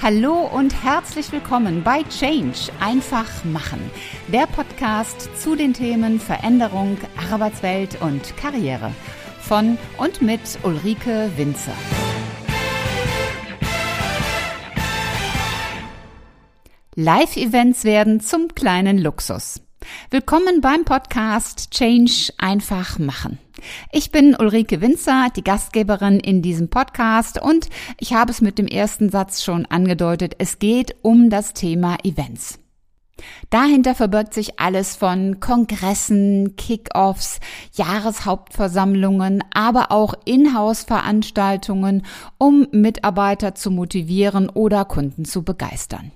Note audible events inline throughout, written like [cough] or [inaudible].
Hallo und herzlich willkommen bei Change einfach machen, der Podcast zu den Themen Veränderung, Arbeitswelt und Karriere von und mit Ulrike Winzer. Live-Events werden zum kleinen Luxus. Willkommen beim Podcast Change einfach machen. Ich bin Ulrike Winzer, die Gastgeberin in diesem Podcast und ich habe es mit dem ersten Satz schon angedeutet. Es geht um das Thema Events. Dahinter verbirgt sich alles von Kongressen, Kick-offs, Jahreshauptversammlungen, aber auch Inhouse-Veranstaltungen, um Mitarbeiter zu motivieren oder Kunden zu begeistern.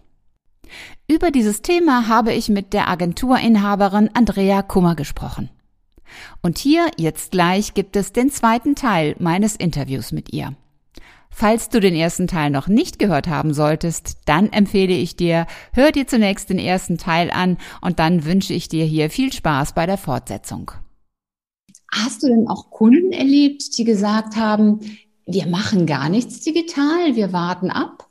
Über dieses Thema habe ich mit der Agenturinhaberin Andrea Kummer gesprochen. Und hier jetzt gleich gibt es den zweiten Teil meines Interviews mit ihr. Falls du den ersten Teil noch nicht gehört haben solltest, dann empfehle ich dir, hör dir zunächst den ersten Teil an und dann wünsche ich dir hier viel Spaß bei der Fortsetzung. Hast du denn auch Kunden erlebt, die gesagt haben, wir machen gar nichts digital, wir warten ab?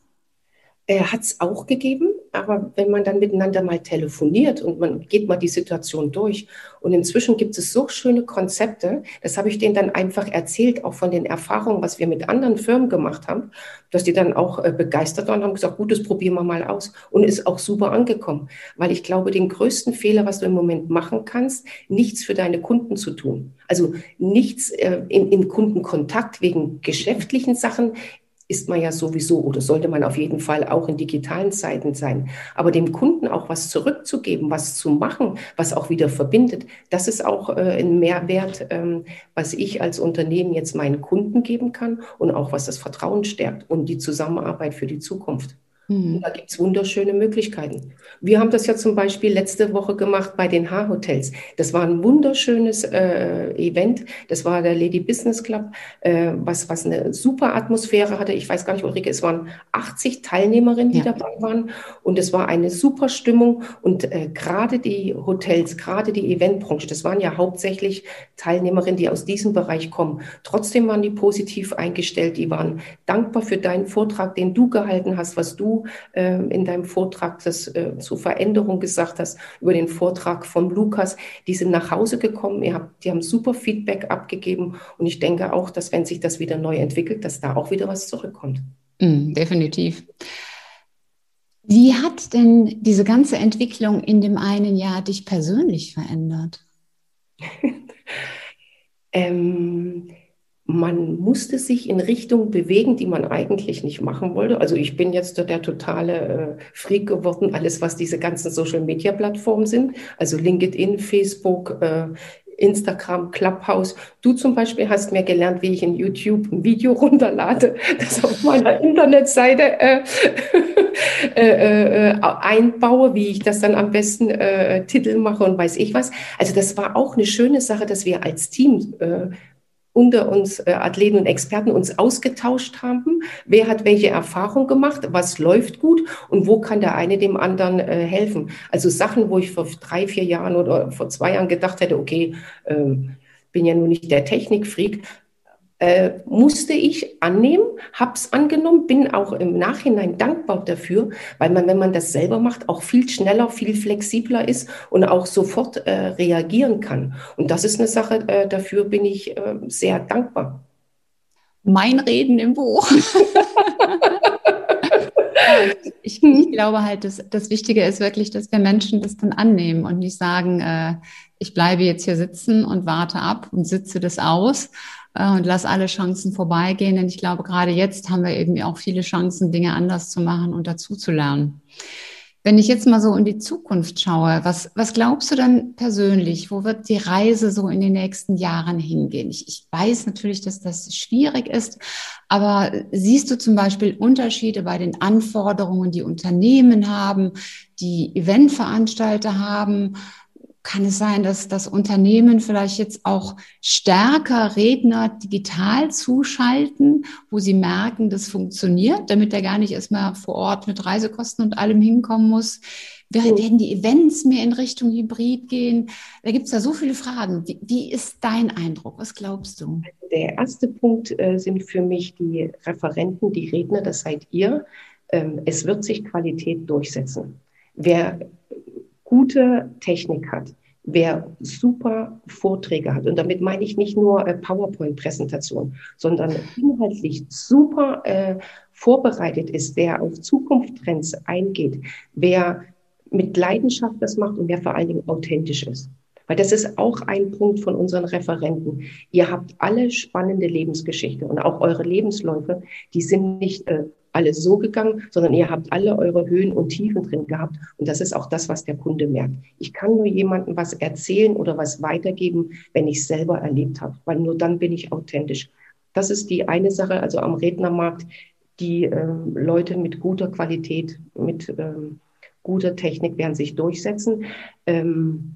Äh, Hat es auch gegeben, aber wenn man dann miteinander mal telefoniert und man geht mal die Situation durch und inzwischen gibt es so schöne Konzepte, das habe ich denen dann einfach erzählt, auch von den Erfahrungen, was wir mit anderen Firmen gemacht haben, dass die dann auch äh, begeistert waren und haben gesagt, gut, das probieren wir mal aus. Und ist auch super angekommen, weil ich glaube, den größten Fehler, was du im Moment machen kannst, nichts für deine Kunden zu tun. Also nichts äh, in, in Kundenkontakt wegen geschäftlichen Sachen, ist man ja sowieso oder sollte man auf jeden Fall auch in digitalen Zeiten sein. Aber dem Kunden auch was zurückzugeben, was zu machen, was auch wieder verbindet, das ist auch äh, ein Mehrwert, ähm, was ich als Unternehmen jetzt meinen Kunden geben kann und auch was das Vertrauen stärkt und die Zusammenarbeit für die Zukunft. Mhm. Da gibt es wunderschöne Möglichkeiten. Wir haben das ja zum Beispiel letzte Woche gemacht bei den H-Hotels. Das war ein wunderschönes äh, Event. Das war der Lady Business Club, äh, was, was eine super Atmosphäre hatte. Ich weiß gar nicht, Ulrike, es waren 80 Teilnehmerinnen, die ja. dabei waren. Und es war eine super Stimmung. Und äh, gerade die Hotels, gerade die Eventbranche, das waren ja hauptsächlich Teilnehmerinnen, die aus diesem Bereich kommen. Trotzdem waren die positiv eingestellt. Die waren dankbar für deinen Vortrag, den du gehalten hast, was du äh, in deinem Vortrag das äh, zur Veränderung gesagt hast, über den Vortrag von Lukas. Die sind nach Hause gekommen, ihr habt, die haben super Feedback abgegeben und ich denke auch, dass wenn sich das wieder neu entwickelt, dass da auch wieder was zurückkommt. Mm, definitiv. Wie hat denn diese ganze Entwicklung in dem einen Jahr dich persönlich verändert? [laughs] ähm, man musste sich in Richtung bewegen, die man eigentlich nicht machen wollte. Also ich bin jetzt der totale äh, Freak geworden, alles was diese ganzen Social-Media-Plattformen sind, also LinkedIn, Facebook, äh, Instagram, Clubhouse. Du zum Beispiel hast mir gelernt, wie ich in YouTube ein Video [laughs] runterlade, das auf meiner Internetseite äh, [laughs] äh, äh, einbaue, wie ich das dann am besten äh, Titel mache und weiß ich was. Also das war auch eine schöne Sache, dass wir als Team äh, unter uns äh, Athleten und Experten uns ausgetauscht haben. Wer hat welche Erfahrung gemacht? Was läuft gut? Und wo kann der eine dem anderen äh, helfen? Also Sachen, wo ich vor drei, vier Jahren oder vor zwei Jahren gedacht hätte, okay, ähm, bin ja nur nicht der Technikfreak, äh, musste ich annehmen, habe es angenommen, bin auch im Nachhinein dankbar dafür, weil man, wenn man das selber macht, auch viel schneller, viel flexibler ist und auch sofort äh, reagieren kann. Und das ist eine Sache, äh, dafür bin ich äh, sehr dankbar. Mein Reden im Buch. [laughs] ich, ich, glaube halt, dass das Wichtige ist wirklich, dass wir Menschen das dann annehmen und nicht sagen, äh, ich bleibe jetzt hier sitzen und warte ab und sitze das aus, und lass alle Chancen vorbeigehen. Denn ich glaube, gerade jetzt haben wir eben auch viele Chancen, Dinge anders zu machen und dazu zu lernen. Wenn ich jetzt mal so in die Zukunft schaue, was, was glaubst du dann persönlich? Wo wird die Reise so in den nächsten Jahren hingehen? Ich, ich weiß natürlich, dass das schwierig ist, aber siehst du zum Beispiel Unterschiede bei den Anforderungen, die Unternehmen haben, die Eventveranstalter haben? Kann es sein, dass das Unternehmen vielleicht jetzt auch stärker Redner digital zuschalten, wo sie merken, das funktioniert, damit er gar nicht erstmal vor Ort mit Reisekosten und allem hinkommen muss? Werden die Events mehr in Richtung Hybrid gehen? Da gibt es ja so viele Fragen. Wie, wie, ist dein Eindruck? Was glaubst du? Der erste Punkt äh, sind für mich die Referenten, die Redner, das seid ihr ähm, es wird sich Qualität durchsetzen. Wer gute Technik hat, wer super Vorträge hat, und damit meine ich nicht nur äh, PowerPoint-Präsentation, sondern inhaltlich super äh, vorbereitet ist, wer auf Zukunftstrends eingeht, wer mit Leidenschaft das macht und wer vor allen Dingen authentisch ist. Weil das ist auch ein Punkt von unseren Referenten. Ihr habt alle spannende Lebensgeschichte und auch eure Lebensläufe, die sind nicht äh, alle so gegangen, sondern ihr habt alle eure Höhen und Tiefen drin gehabt. Und das ist auch das, was der Kunde merkt. Ich kann nur jemandem was erzählen oder was weitergeben, wenn ich es selber erlebt habe, weil nur dann bin ich authentisch. Das ist die eine Sache, also am Rednermarkt, die ähm, Leute mit guter Qualität, mit ähm, guter Technik werden sich durchsetzen. Ähm,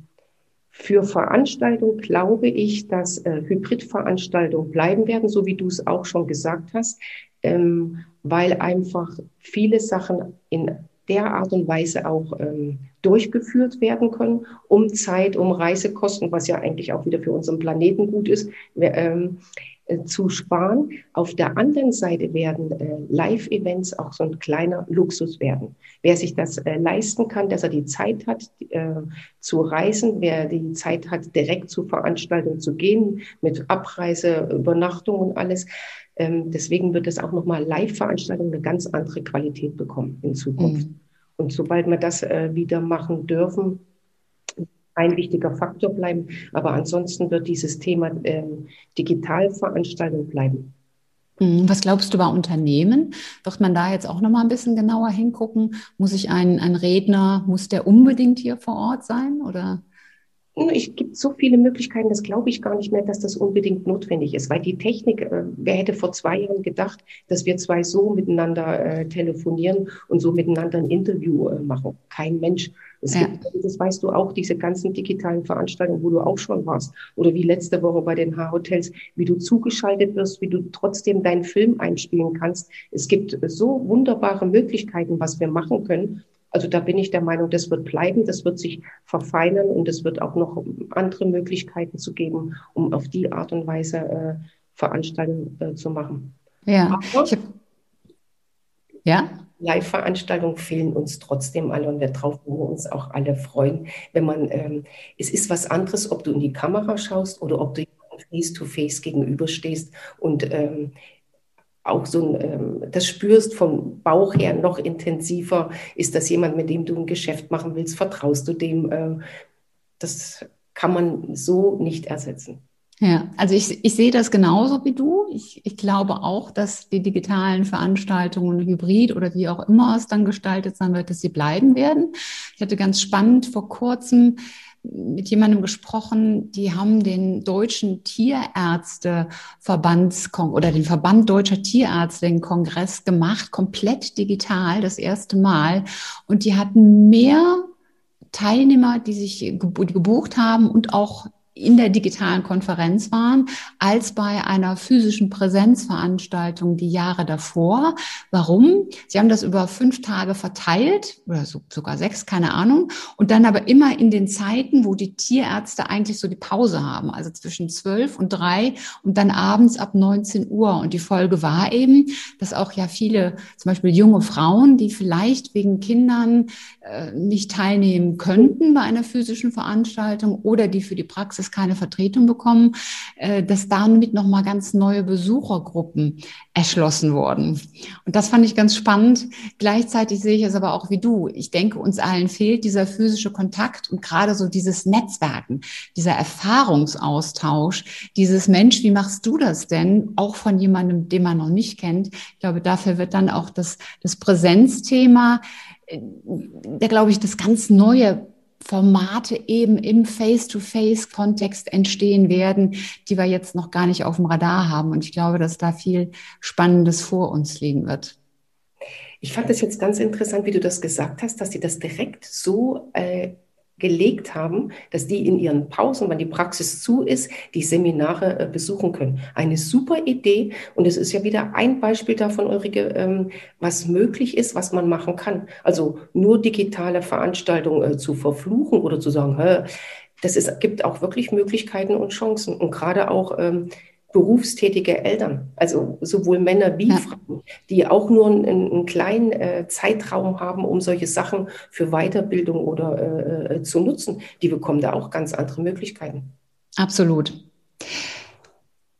für Veranstaltungen glaube ich, dass äh, Hybridveranstaltungen bleiben werden, so wie du es auch schon gesagt hast, ähm, weil einfach viele Sachen in der Art und Weise auch ähm, durchgeführt werden können, um Zeit, um Reisekosten, was ja eigentlich auch wieder für unseren Planeten gut ist. Ähm, äh, zu sparen. Auf der anderen Seite werden äh, Live-Events auch so ein kleiner Luxus werden. Wer sich das äh, leisten kann, dass er die Zeit hat äh, zu reisen, wer die Zeit hat, direkt zur Veranstaltung zu gehen, mit Abreise, Übernachtung und alles. Ähm, deswegen wird es auch nochmal Live-Veranstaltungen eine ganz andere Qualität bekommen in Zukunft. Mhm. Und sobald wir das äh, wieder machen dürfen, ein wichtiger Faktor bleiben. Aber ansonsten wird dieses Thema äh, Digitalveranstaltung bleiben. Mhm. Was glaubst du bei Unternehmen? Wird man da jetzt auch noch mal ein bisschen genauer hingucken? Muss ich ein, ein Redner, muss der unbedingt hier vor Ort sein oder? Es gibt so viele Möglichkeiten, das glaube ich gar nicht mehr, dass das unbedingt notwendig ist, weil die Technik, äh, wer hätte vor zwei Jahren gedacht, dass wir zwei so miteinander äh, telefonieren und so miteinander ein Interview äh, machen? Kein Mensch. Es ja. gibt, das weißt du auch, diese ganzen digitalen Veranstaltungen, wo du auch schon warst. Oder wie letzte Woche bei den H-Hotels, wie du zugeschaltet wirst, wie du trotzdem deinen Film einspielen kannst. Es gibt so wunderbare Möglichkeiten, was wir machen können. Also da bin ich der Meinung, das wird bleiben, das wird sich verfeinern und es wird auch noch andere Möglichkeiten zu geben, um auf die Art und Weise äh, Veranstaltungen äh, zu machen. Ja. Aber, ja. Live-Veranstaltungen fehlen uns trotzdem alle und darauf würden wir uns auch alle freuen, wenn man, ähm, es ist was anderes, ob du in die Kamera schaust oder ob du face-to-face gegenüberstehst und ähm, auch so ein, ähm, das spürst vom Bauch her noch intensiver. Ist das jemand, mit dem du ein Geschäft machen willst? Vertraust du dem? Ähm, das kann man so nicht ersetzen. Ja, also ich, ich sehe das genauso wie du. Ich, ich glaube auch, dass die digitalen Veranstaltungen hybrid oder wie auch immer es dann gestaltet sein wird, dass sie bleiben werden. Ich hatte ganz spannend vor kurzem mit jemandem gesprochen, die haben den deutschen Tierärzteverbandskong oder den Verband deutscher Tierärzte den Kongress gemacht, komplett digital, das erste Mal. Und die hatten mehr Teilnehmer, die sich gebucht haben und auch in der digitalen Konferenz waren, als bei einer physischen Präsenzveranstaltung die Jahre davor. Warum? Sie haben das über fünf Tage verteilt oder so, sogar sechs, keine Ahnung. Und dann aber immer in den Zeiten, wo die Tierärzte eigentlich so die Pause haben, also zwischen zwölf und drei und dann abends ab 19 Uhr. Und die Folge war eben, dass auch ja viele, zum Beispiel junge Frauen, die vielleicht wegen Kindern äh, nicht teilnehmen könnten bei einer physischen Veranstaltung oder die für die Praxis es keine Vertretung bekommen, äh, dass damit nochmal ganz neue Besuchergruppen erschlossen wurden. Und das fand ich ganz spannend. Gleichzeitig sehe ich es aber auch wie du. Ich denke, uns allen fehlt dieser physische Kontakt und gerade so dieses Netzwerken, dieser Erfahrungsaustausch, dieses Mensch, wie machst du das denn? Auch von jemandem, den man noch nicht kennt. Ich glaube, dafür wird dann auch das, das Präsenzthema, äh, der, glaube ich, das ganz neue Formate eben im Face-to-Face-Kontext entstehen werden, die wir jetzt noch gar nicht auf dem Radar haben. Und ich glaube, dass da viel Spannendes vor uns liegen wird. Ich fand es jetzt ganz interessant, wie du das gesagt hast, dass sie das direkt so äh, gelegt haben, dass die in ihren Pausen, wenn die Praxis zu ist, die Seminare äh, besuchen können. Eine super Idee und es ist ja wieder ein Beispiel davon, Ulrike, ähm, was möglich ist, was man machen kann. Also nur digitale Veranstaltungen äh, zu verfluchen oder zu sagen, hä, das ist, gibt auch wirklich Möglichkeiten und Chancen und gerade auch ähm, berufstätige Eltern, also sowohl Männer wie ja. Frauen, die auch nur einen, einen kleinen äh, Zeitraum haben, um solche Sachen für Weiterbildung oder äh, äh, zu nutzen, die bekommen da auch ganz andere Möglichkeiten. Absolut.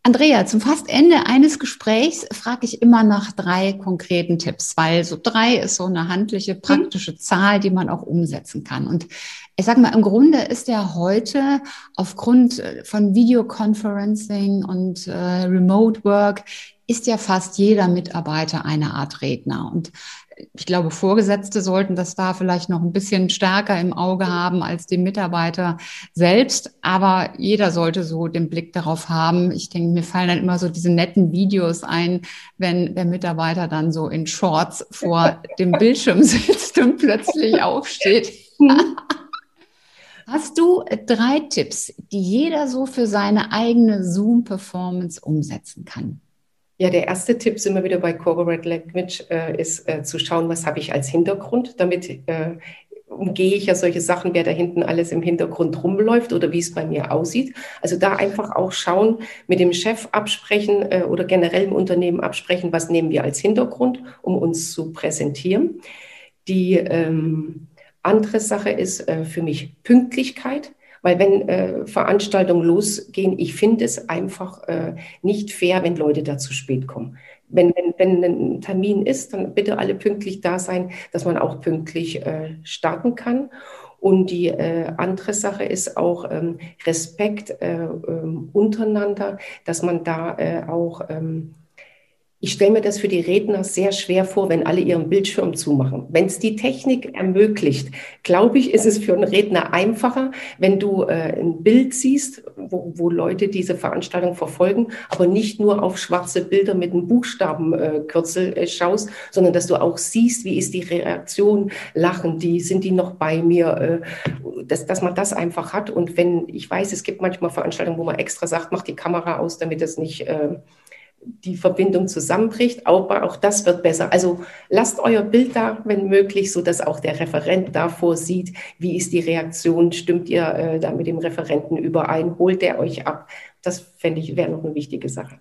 Andrea, zum fast Ende eines Gesprächs frage ich immer nach drei konkreten Tipps, weil so drei ist so eine handliche, mhm. praktische Zahl, die man auch umsetzen kann. Und ich sage mal, im Grunde ist ja heute aufgrund von Videoconferencing und äh, Remote Work ist ja fast jeder Mitarbeiter eine Art Redner. Und ich glaube, Vorgesetzte sollten das da vielleicht noch ein bisschen stärker im Auge haben als die Mitarbeiter selbst. Aber jeder sollte so den Blick darauf haben. Ich denke, mir fallen dann immer so diese netten Videos ein, wenn der Mitarbeiter dann so in Shorts vor [laughs] dem Bildschirm sitzt und plötzlich aufsteht. [laughs] Hast du drei Tipps, die jeder so für seine eigene Zoom-Performance umsetzen kann? Ja, der erste Tipp, sind wir wieder bei Corporate Language, äh, ist äh, zu schauen, was habe ich als Hintergrund. Damit äh, umgehe ich ja solche Sachen, wer da hinten alles im Hintergrund rumläuft oder wie es bei mir aussieht. Also da einfach auch schauen, mit dem Chef absprechen äh, oder generell im Unternehmen absprechen, was nehmen wir als Hintergrund, um uns zu präsentieren. Die ähm, andere Sache ist äh, für mich Pünktlichkeit. Weil wenn äh, Veranstaltungen losgehen, ich finde es einfach äh, nicht fair, wenn Leute da zu spät kommen. Wenn, wenn, wenn ein Termin ist, dann bitte alle pünktlich da sein, dass man auch pünktlich äh, starten kann. Und die äh, andere Sache ist auch ähm, Respekt äh, ähm, untereinander, dass man da äh, auch ähm, ich stelle mir das für die Redner sehr schwer vor, wenn alle ihren Bildschirm zumachen. Wenn es die Technik ermöglicht, glaube ich, ist es für einen Redner einfacher, wenn du äh, ein Bild siehst, wo, wo, Leute diese Veranstaltung verfolgen, aber nicht nur auf schwarze Bilder mit einem Buchstabenkürzel äh, schaust, sondern dass du auch siehst, wie ist die Reaktion, lachen die, sind die noch bei mir, äh, dass, dass man das einfach hat. Und wenn, ich weiß, es gibt manchmal Veranstaltungen, wo man extra sagt, mach die Kamera aus, damit es nicht äh, die Verbindung zusammenbricht, aber auch das wird besser. Also lasst euer Bild da, wenn möglich, so dass auch der Referent davor sieht, wie ist die Reaktion, stimmt ihr äh, da mit dem Referenten überein, holt er euch ab. Das fände ich, wäre noch eine wichtige Sache.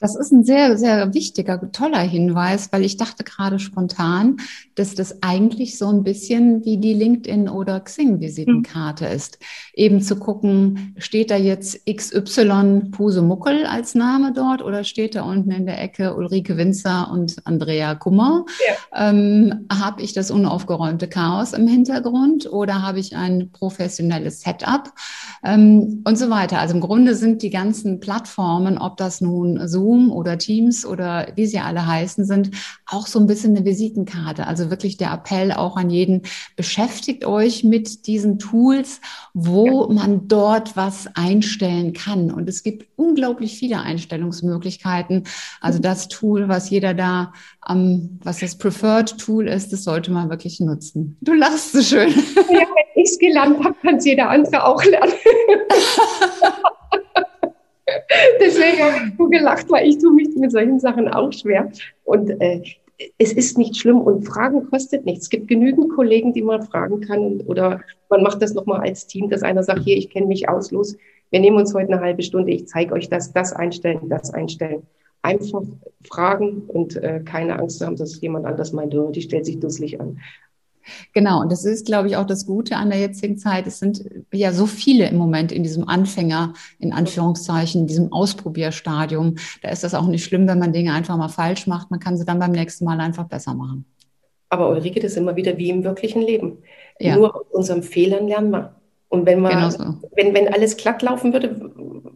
Das ist ein sehr, sehr wichtiger, toller Hinweis, weil ich dachte gerade spontan, dass das eigentlich so ein bisschen wie die LinkedIn- oder Xing-Visitenkarte mhm. ist. Eben zu gucken, steht da jetzt XY Pusemuckel als Name dort oder steht da unten in der Ecke Ulrike Winzer und Andrea Kummer? Ja. Ähm, habe ich das unaufgeräumte Chaos im Hintergrund oder habe ich ein professionelles Setup ähm, und so weiter? Also im Grunde sind die ganzen Plattformen, ob das nun Zoom oder Teams oder wie sie alle heißen, sind auch so ein bisschen eine Visitenkarte. Also wirklich der Appell auch an jeden, beschäftigt euch mit diesen Tools, wo man dort was einstellen kann. Und es gibt unglaublich viele Einstellungsmöglichkeiten. Also das Tool, was jeder da, ähm, was das Preferred Tool ist, das sollte man wirklich nutzen. Du lachst so schön. Ja, wenn ich es gelernt habe, kann es jeder andere auch lernen. [laughs] Deswegen habe ich so gelacht, weil ich tue mich mit solchen Sachen auch schwer. Und äh, es ist nicht schlimm und Fragen kostet nichts. Es gibt genügend Kollegen, die man fragen kann oder man macht das nochmal als Team, dass einer sagt, hier, ich kenne mich aus, los, wir nehmen uns heute eine halbe Stunde, ich zeige euch das, das einstellen, das einstellen. Einfach fragen und äh, keine Angst haben, dass jemand anders meint, oh, die stellt sich dusselig an. Genau, und das ist, glaube ich, auch das Gute an der jetzigen Zeit. Es sind ja so viele im Moment in diesem Anfänger, in Anführungszeichen, in diesem Ausprobierstadium. Da ist das auch nicht schlimm, wenn man Dinge einfach mal falsch macht. Man kann sie dann beim nächsten Mal einfach besser machen. Aber Ulrike, das ist immer wieder wie im wirklichen Leben. Ja. Nur aus unseren Fehlern lernen wir. Und wenn man, genau so. wenn, wenn alles glatt laufen würde,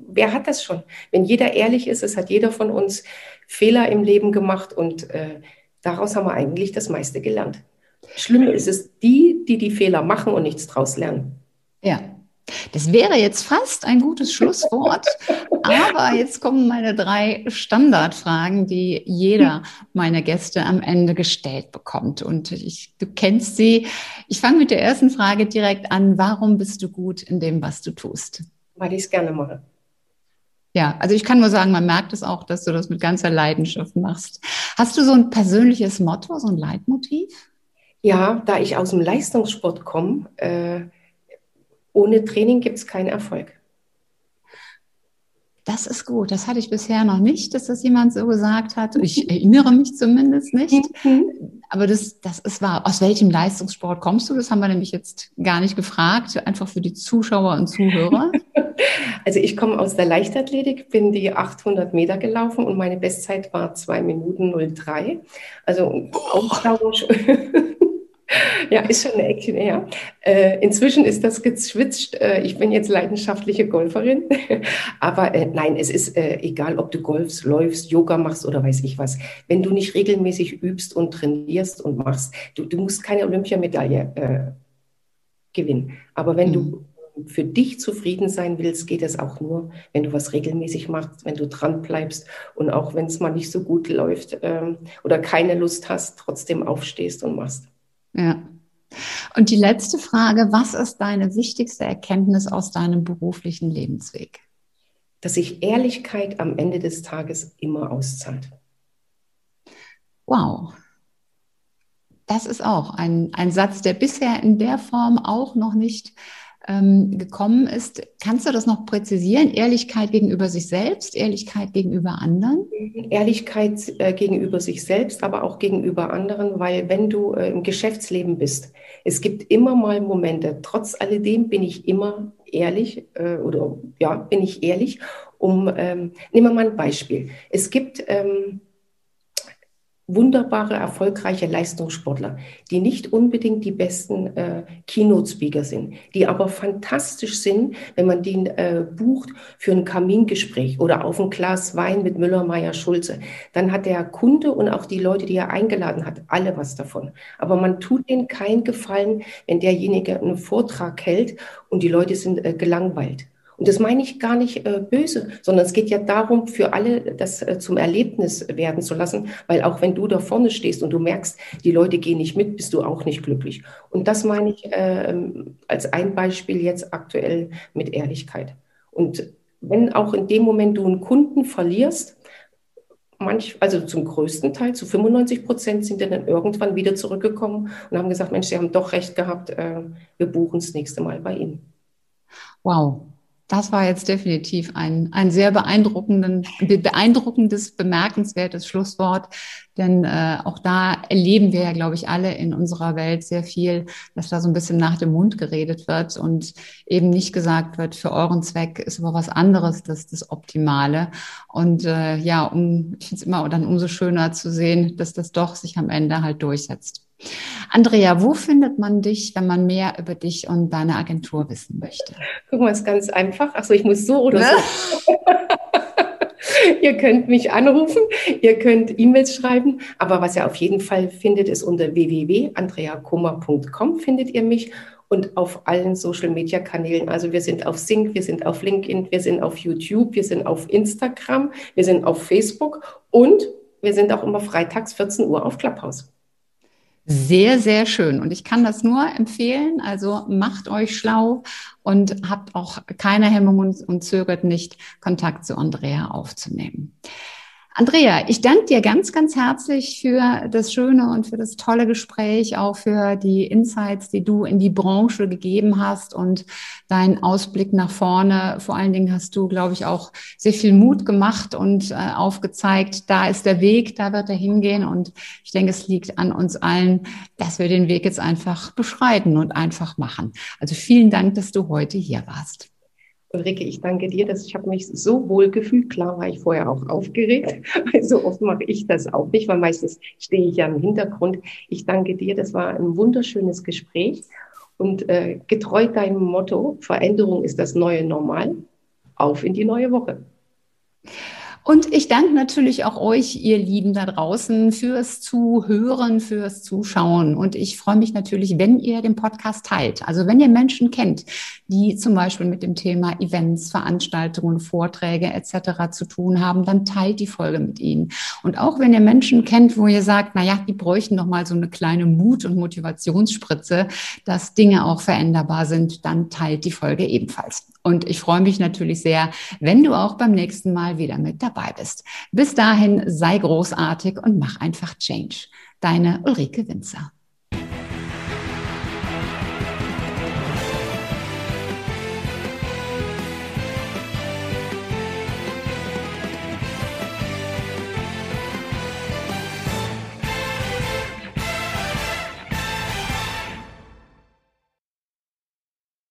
wer hat das schon? Wenn jeder ehrlich ist, es hat jeder von uns Fehler im Leben gemacht und äh, daraus haben wir eigentlich das meiste gelernt. Schlimm ist es die, die die Fehler machen und nichts draus lernen. Ja, das wäre jetzt fast ein gutes Schlusswort, aber jetzt kommen meine drei Standardfragen, die jeder meiner Gäste am Ende gestellt bekommt. Und ich, du kennst sie. Ich fange mit der ersten Frage direkt an. Warum bist du gut in dem, was du tust? Weil ich es gerne mache. Ja, also ich kann nur sagen, man merkt es auch, dass du das mit ganzer Leidenschaft machst. Hast du so ein persönliches Motto, so ein Leitmotiv? Ja, da ich aus dem Leistungssport komme, äh, ohne Training gibt es keinen Erfolg. Das ist gut. Das hatte ich bisher noch nicht, dass das jemand so gesagt hat. Ich erinnere mich zumindest nicht. Mhm. Aber das, das ist wahr. Aus welchem Leistungssport kommst du? Das haben wir nämlich jetzt gar nicht gefragt. Einfach für die Zuschauer und Zuhörer. [laughs] Also ich komme aus der Leichtathletik, bin die 800 Meter gelaufen und meine Bestzeit war 2 Minuten 03. Also Ausdauer. [laughs] [laughs] Ja, ist schon eine Action, ja. Äh, inzwischen ist das gezwitscht. Äh, ich bin jetzt leidenschaftliche Golferin. [laughs] Aber äh, nein, es ist äh, egal, ob du Golfst, läufst, Yoga machst oder weiß ich was. Wenn du nicht regelmäßig übst und trainierst und machst, du, du musst keine Olympiamedaille äh, gewinnen. Aber wenn mhm. du für dich zufrieden sein willst, geht es auch nur, wenn du was regelmäßig machst, wenn du dran bleibst und auch wenn es mal nicht so gut läuft ähm, oder keine Lust hast, trotzdem aufstehst und machst. Ja. Und die letzte Frage, was ist deine wichtigste Erkenntnis aus deinem beruflichen Lebensweg? Dass sich Ehrlichkeit am Ende des Tages immer auszahlt. Wow. Das ist auch ein, ein Satz, der bisher in der Form auch noch nicht ähm, gekommen ist. Kannst du das noch präzisieren? Ehrlichkeit gegenüber sich selbst, Ehrlichkeit gegenüber anderen? Ehrlichkeit äh, gegenüber sich selbst, aber auch gegenüber anderen, weil wenn du äh, im Geschäftsleben bist, es gibt immer mal Momente, trotz alledem bin ich immer ehrlich äh, oder ja, bin ich ehrlich, um, ähm, nehmen wir mal ein Beispiel. Es gibt ähm, wunderbare, erfolgreiche Leistungssportler, die nicht unbedingt die besten äh, Keynote-Speaker sind, die aber fantastisch sind, wenn man den äh, bucht für ein Kamingespräch oder auf ein Glas Wein mit Müller, Meyer, Schulze. Dann hat der Kunde und auch die Leute, die er eingeladen hat, alle was davon. Aber man tut ihnen keinen Gefallen, wenn derjenige einen Vortrag hält und die Leute sind äh, gelangweilt. Und das meine ich gar nicht äh, böse, sondern es geht ja darum, für alle das äh, zum Erlebnis werden zu lassen, weil auch wenn du da vorne stehst und du merkst, die Leute gehen nicht mit, bist du auch nicht glücklich. Und das meine ich äh, als ein Beispiel jetzt aktuell mit Ehrlichkeit. Und wenn auch in dem Moment du einen Kunden verlierst, manch, also zum größten Teil, zu 95 Prozent sind dann irgendwann wieder zurückgekommen und haben gesagt, Mensch, Sie haben doch recht gehabt, äh, wir buchen das nächste Mal bei Ihnen. Wow, das war jetzt definitiv ein, ein sehr beeindruckenden, beeindruckendes, bemerkenswertes Schlusswort. Denn äh, auch da erleben wir ja, glaube ich, alle in unserer Welt sehr viel, dass da so ein bisschen nach dem Mund geredet wird und eben nicht gesagt wird, für euren Zweck ist aber was anderes das, das Optimale. Und äh, ja, um, ich finde es immer dann umso schöner zu sehen, dass das doch sich am Ende halt durchsetzt. Andrea, wo findet man dich, wenn man mehr über dich und deine Agentur wissen möchte? Guck mal, ist ganz einfach. Achso, ich muss so oder ne? so. [laughs] ihr könnt mich anrufen, ihr könnt E-Mails schreiben, aber was ihr auf jeden Fall findet, ist unter www.andreakummer.com findet ihr mich und auf allen Social-Media-Kanälen. Also wir sind auf Sync, wir sind auf LinkedIn, wir sind auf YouTube, wir sind auf Instagram, wir sind auf Facebook und wir sind auch immer freitags 14 Uhr auf Clubhouse. Sehr, sehr schön. Und ich kann das nur empfehlen. Also macht euch schlau und habt auch keine Hemmungen und zögert nicht, Kontakt zu Andrea aufzunehmen. Andrea, ich danke dir ganz, ganz herzlich für das schöne und für das tolle Gespräch, auch für die Insights, die du in die Branche gegeben hast und deinen Ausblick nach vorne. Vor allen Dingen hast du, glaube ich, auch sehr viel Mut gemacht und äh, aufgezeigt, da ist der Weg, da wird er hingehen. Und ich denke, es liegt an uns allen, dass wir den Weg jetzt einfach beschreiten und einfach machen. Also vielen Dank, dass du heute hier warst. Ulrike, ich danke dir, dass ich habe mich so wohl gefühlt. Klar war ich vorher auch aufgeregt, weil [laughs] so oft mache ich das auch nicht, weil meistens stehe ich ja im Hintergrund. Ich danke dir, das war ein wunderschönes Gespräch und äh, getreu deinem Motto, Veränderung ist das neue Normal, auf in die neue Woche. Und ich danke natürlich auch euch, ihr Lieben da draußen, fürs Zuhören, fürs Zuschauen. Und ich freue mich natürlich, wenn ihr den Podcast teilt. Also wenn ihr Menschen kennt, die zum Beispiel mit dem Thema Events, Veranstaltungen, Vorträge etc. zu tun haben, dann teilt die Folge mit ihnen. Und auch wenn ihr Menschen kennt, wo ihr sagt, na ja, die bräuchten noch mal so eine kleine Mut- und Motivationsspritze, dass Dinge auch veränderbar sind, dann teilt die Folge ebenfalls. Und ich freue mich natürlich sehr, wenn du auch beim nächsten Mal wieder mit dabei bist. Bis dahin sei großartig und mach einfach Change. Deine Ulrike Winzer.